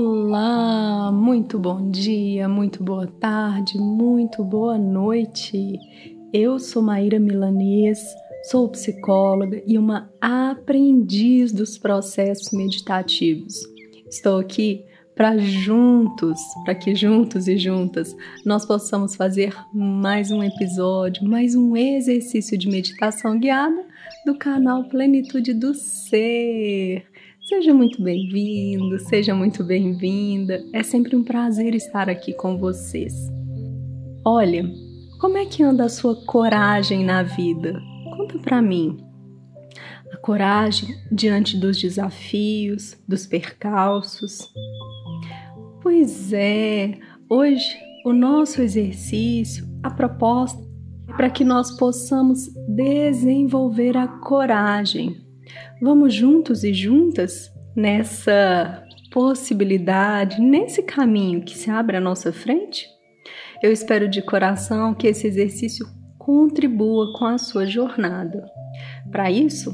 Olá, muito bom dia, muito boa tarde, muito boa noite. Eu sou Maíra Milanês, sou psicóloga e uma aprendiz dos processos meditativos. Estou aqui para juntos, para que juntos e juntas nós possamos fazer mais um episódio, mais um exercício de meditação guiada do canal Plenitude do Ser. Seja muito bem-vindo, seja muito bem-vinda. É sempre um prazer estar aqui com vocês. Olha, como é que anda a sua coragem na vida? Conta para mim. A coragem diante dos desafios, dos percalços. Pois é, hoje o nosso exercício, a proposta é para que nós possamos desenvolver a coragem Vamos juntos e juntas nessa possibilidade, nesse caminho que se abre à nossa frente? Eu espero de coração que esse exercício contribua com a sua jornada. Para isso,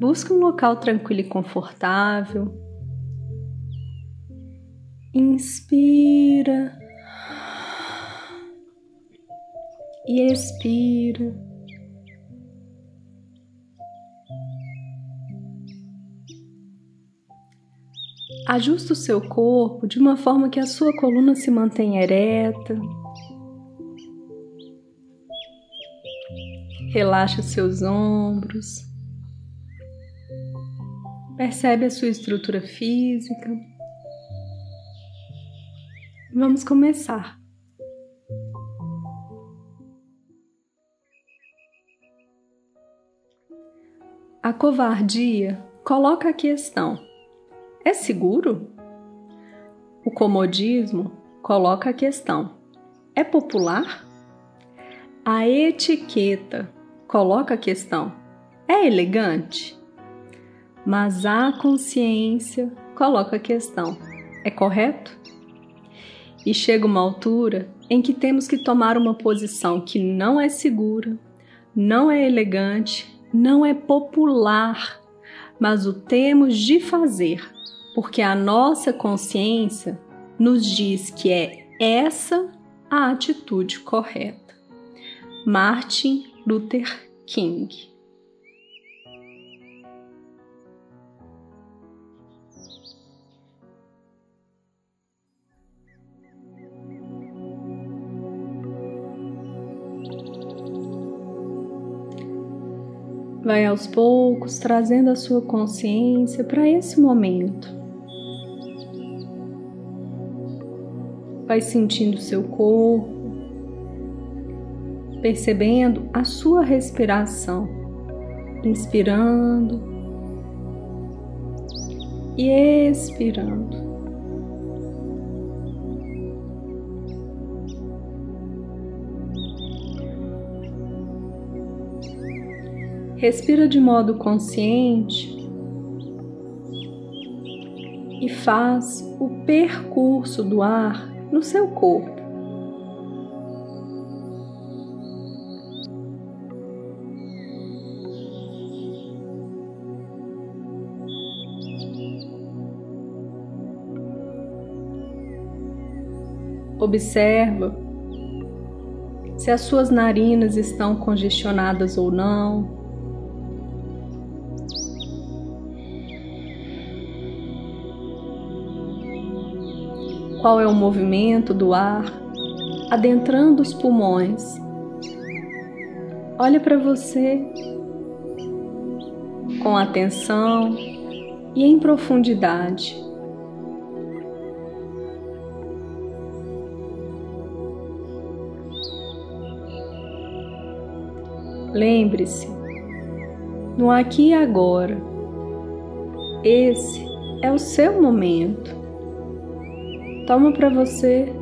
busque um local tranquilo e confortável. Inspira e expira. Ajuste o seu corpo de uma forma que a sua coluna se mantenha ereta. Relaxe os seus ombros. Percebe a sua estrutura física. Vamos começar. A covardia coloca a questão é seguro? O comodismo coloca a questão: é popular? A etiqueta coloca a questão: é elegante? Mas a consciência coloca a questão: é correto? E chega uma altura em que temos que tomar uma posição que não é segura, não é elegante, não é popular, mas o temos de fazer porque a nossa consciência nos diz que é essa a atitude correta. Martin Luther King Vai aos poucos trazendo a sua consciência para esse momento. Vai sentindo seu corpo, percebendo a sua respiração, inspirando e expirando. Respira de modo consciente e faz o percurso do ar no seu corpo. Observa se as suas narinas estão congestionadas ou não. Qual é o movimento do ar adentrando os pulmões. Olha para você com atenção e em profundidade. Lembre-se, no aqui e agora, esse é o seu momento. Toma para você.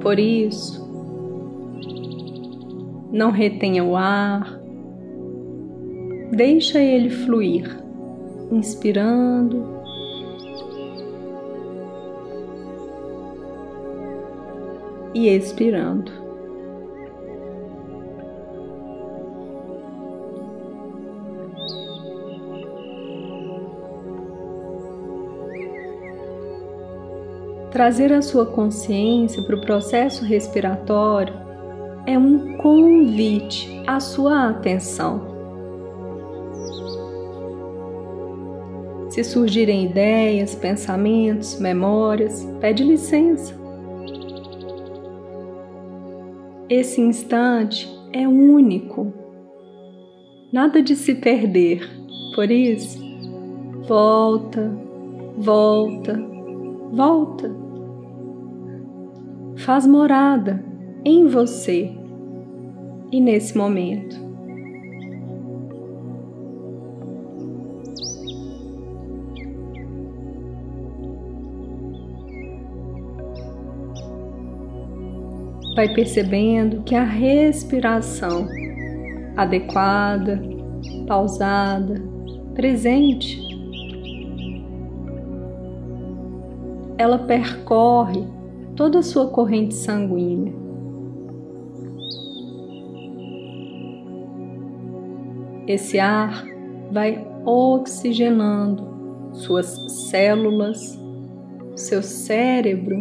Por isso, não retenha o ar, deixa ele fluir, inspirando e expirando. Trazer a sua consciência para o processo respiratório é um convite à sua atenção. Se surgirem ideias, pensamentos, memórias, pede licença. Esse instante é único, nada de se perder. Por isso, volta, volta, volta. Faz morada em você e nesse momento. vai percebendo que a respiração adequada, pausada, presente, ela percorre toda a sua corrente sanguínea. Esse ar vai oxigenando suas células, seu cérebro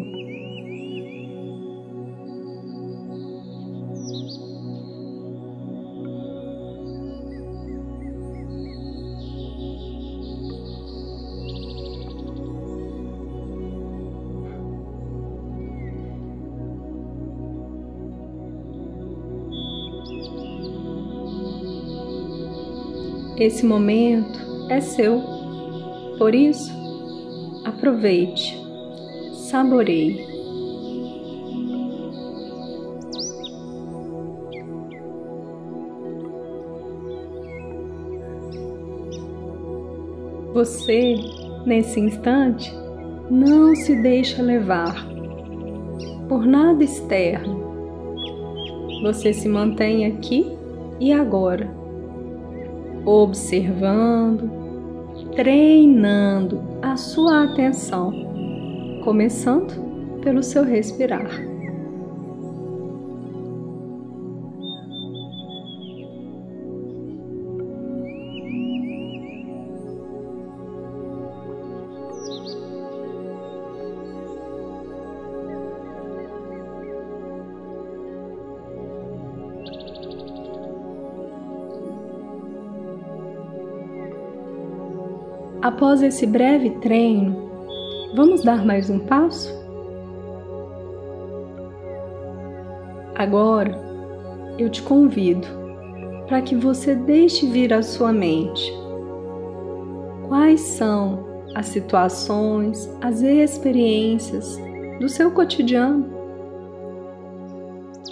Esse momento é seu. Por isso, aproveite, saboreie. Você, nesse instante, não se deixa levar por nada externo. Você se mantém aqui e agora observando, treinando a sua atenção, começando pelo seu respirar. Após esse breve treino, vamos dar mais um passo? Agora, eu te convido para que você deixe vir à sua mente quais são as situações, as experiências do seu cotidiano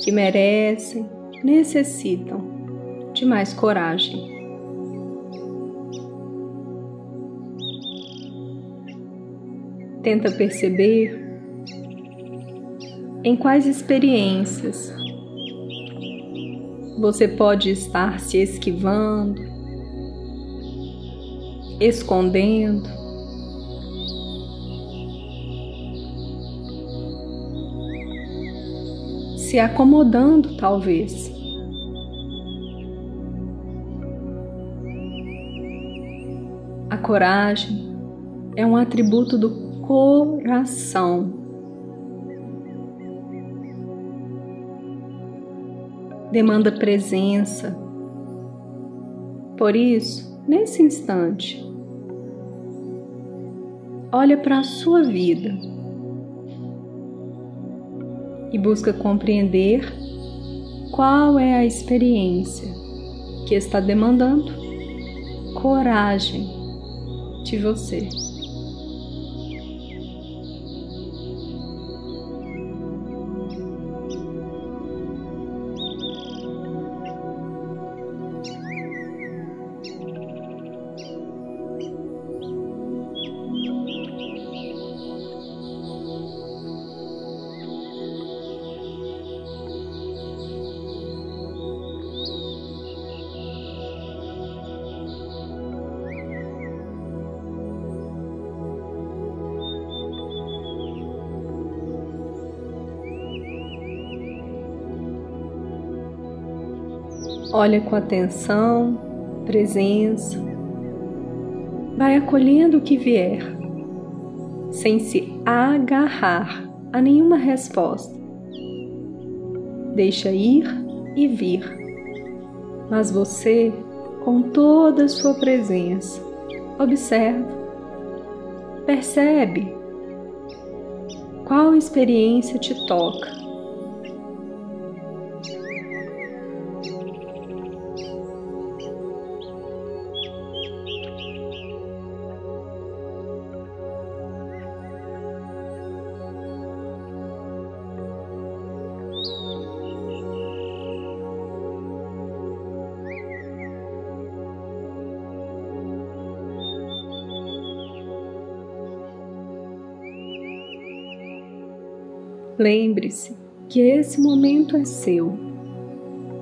que merecem, necessitam de mais coragem. Tenta perceber em quais experiências você pode estar se esquivando, escondendo. Se acomodando, talvez. A coragem é um atributo do coração. Demanda presença. Por isso, nesse instante, olha para a sua vida e busca compreender qual é a experiência que está demandando coragem de você. Olha com atenção, presença. Vai acolhendo o que vier. sem se agarrar a nenhuma resposta. Deixa ir e vir, mas você, com toda a sua presença, observa, percebe qual experiência te toca que esse momento é seu.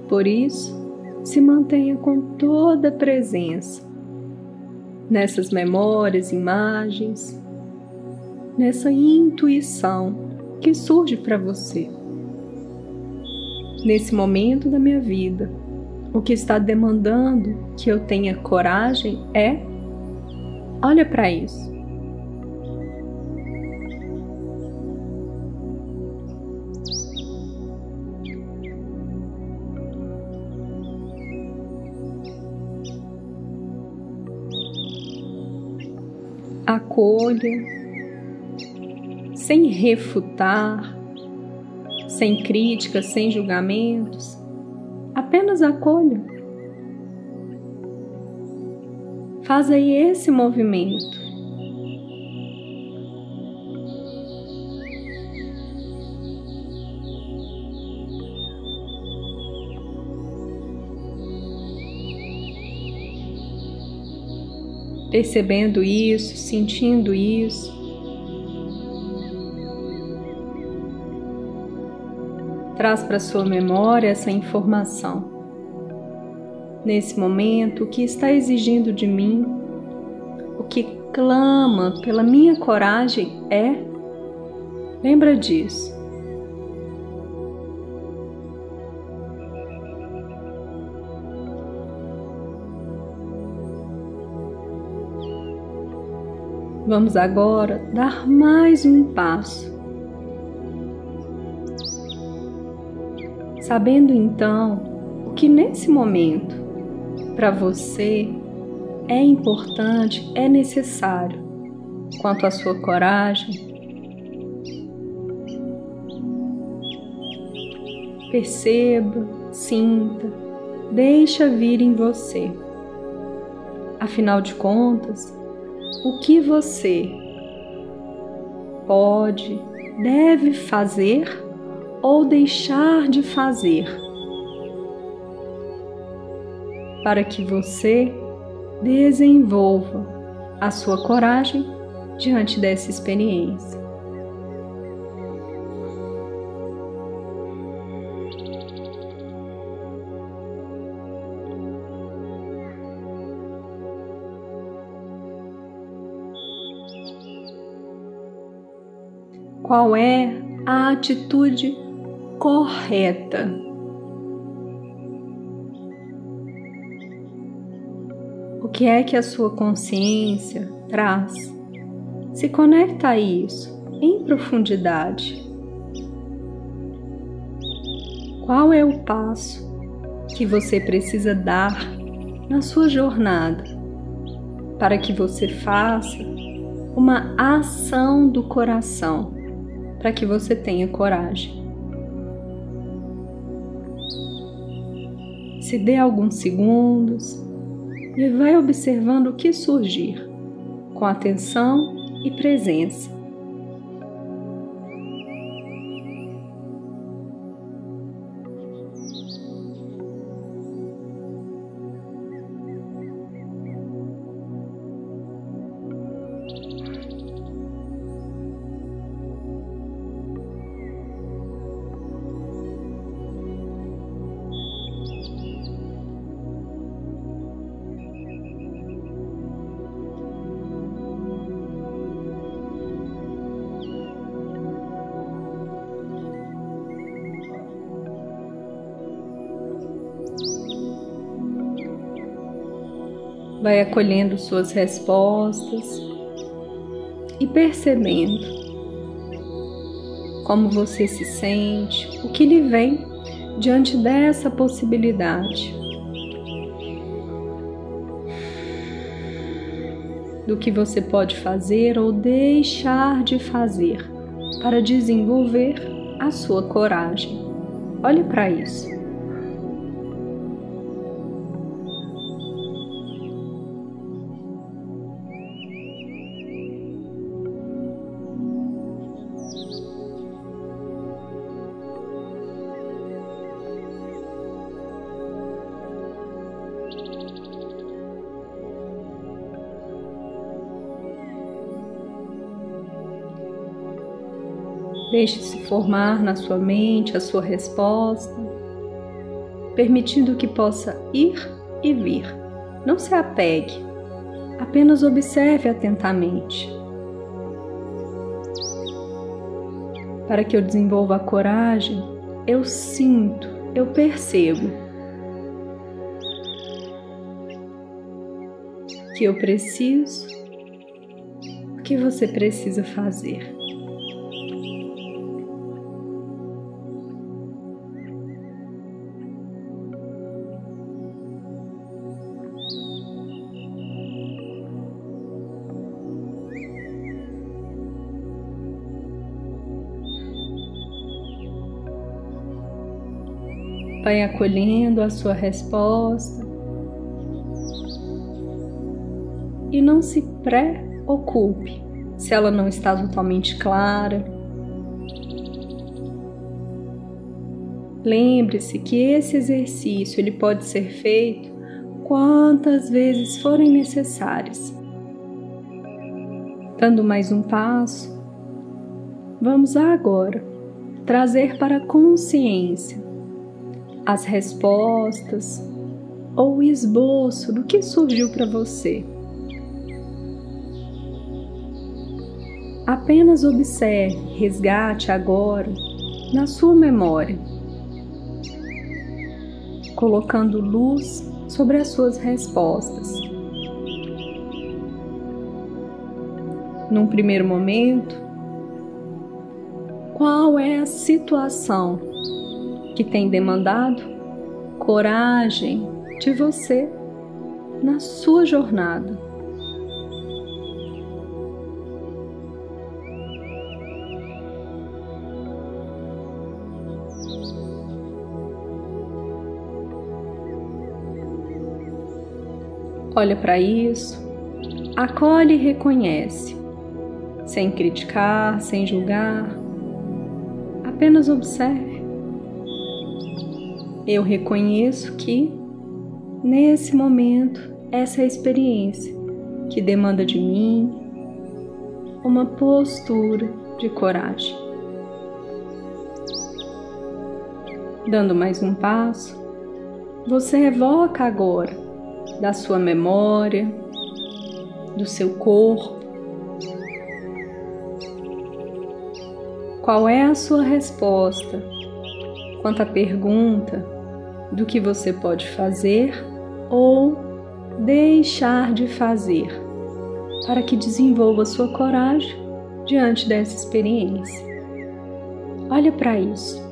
Por isso, se mantenha com toda a presença nessas memórias, imagens, nessa intuição que surge para você. Nesse momento da minha vida, o que está demandando que eu tenha coragem é olha para isso. Acolha, sem refutar, sem críticas, sem julgamentos, apenas acolha. Faz aí esse movimento. Percebendo isso, sentindo isso. Traz para sua memória essa informação. Nesse momento, o que está exigindo de mim, o que clama pela minha coragem é. Lembra disso. Vamos agora dar mais um passo. Sabendo então o que nesse momento para você é importante, é necessário quanto à sua coragem, perceba, sinta, deixa vir em você. Afinal de contas, o que você pode, deve fazer ou deixar de fazer para que você desenvolva a sua coragem diante dessa experiência. Qual é a atitude correta. O que é que a sua consciência traz? Se conecta a isso em profundidade. Qual é o passo que você precisa dar na sua jornada para que você faça uma ação do coração para que você tenha coragem. Se dê alguns segundos e vai observando o que surgir, com atenção e presença. Vai acolhendo suas respostas e percebendo como você se sente, o que lhe vem diante dessa possibilidade. Do que você pode fazer ou deixar de fazer para desenvolver a sua coragem. Olhe para isso. Deixe-se formar na sua mente a sua resposta, permitindo que possa ir e vir. Não se apegue, apenas observe atentamente. Para que eu desenvolva a coragem, eu sinto, eu percebo que eu preciso, o que você precisa fazer. Vai acolhendo a sua resposta e não se preocupe se ela não está totalmente clara. Lembre-se que esse exercício ele pode ser feito quantas vezes forem necessárias. Dando mais um passo, vamos agora trazer para a consciência as respostas ou o esboço do que surgiu para você. Apenas observe, resgate agora na sua memória, colocando luz sobre as suas respostas. Num primeiro momento, qual é a situação que tem demandado coragem de você na sua jornada. Olha para isso, acolhe e reconhece, sem criticar, sem julgar, apenas observe eu reconheço que, nesse momento, essa é a experiência que demanda de mim uma postura de coragem. Dando mais um passo, você evoca agora da sua memória, do seu corpo, qual é a sua resposta quanto à pergunta do que você pode fazer ou deixar de fazer para que desenvolva sua coragem diante dessa experiência. Olha para isso.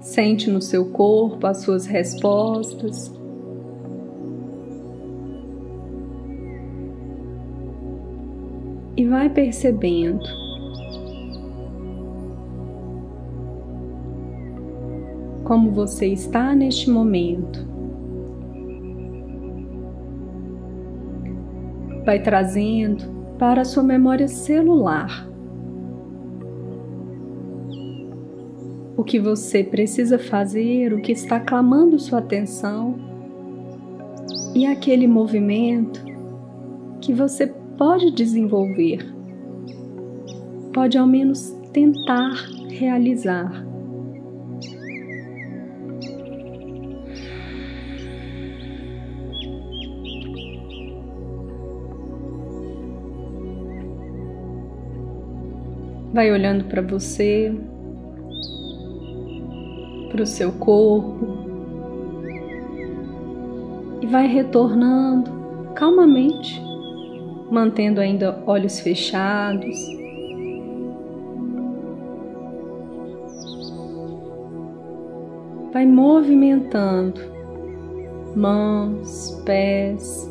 Sente no seu corpo as suas respostas e vai percebendo. Como você está neste momento. Vai trazendo para a sua memória celular o que você precisa fazer, o que está clamando sua atenção e aquele movimento que você pode desenvolver, pode ao menos tentar realizar. Vai olhando para você, para o seu corpo e vai retornando calmamente, mantendo ainda olhos fechados. Vai movimentando mãos, pés,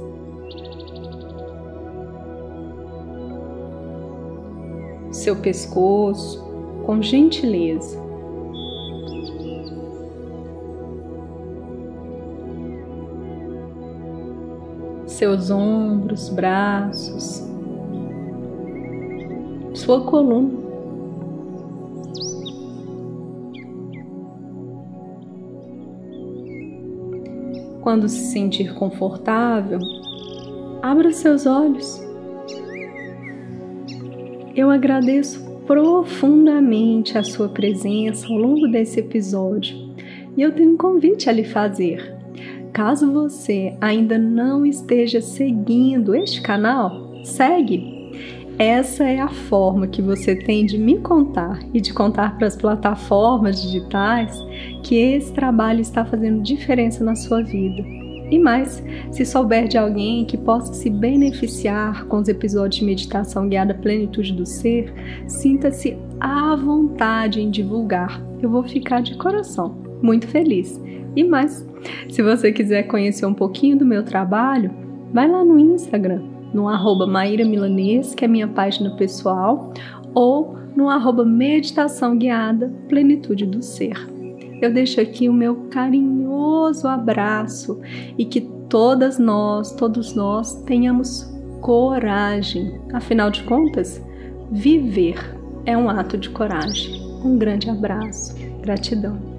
seu pescoço com gentileza. Seus ombros, braços, sua coluna. Quando se sentir confortável, abra seus olhos. Eu agradeço profundamente a sua presença ao longo desse episódio e eu tenho um convite a lhe fazer. Caso você ainda não esteja seguindo este canal, segue. Essa é a forma que você tem de me contar e de contar para as plataformas digitais que esse trabalho está fazendo diferença na sua vida. E mais, se souber de alguém que possa se beneficiar com os episódios de meditação guiada Plenitude do Ser, sinta-se à vontade em divulgar. Eu vou ficar de coração muito feliz. E mais, se você quiser conhecer um pouquinho do meu trabalho, vai lá no Instagram, no arroba Maíra Milanês, que é minha página pessoal, ou no arroba Meditação Guiada Plenitude do Ser eu deixo aqui o meu carinhoso abraço e que todas nós, todos nós tenhamos coragem. Afinal de contas, viver é um ato de coragem. Um grande abraço. Gratidão.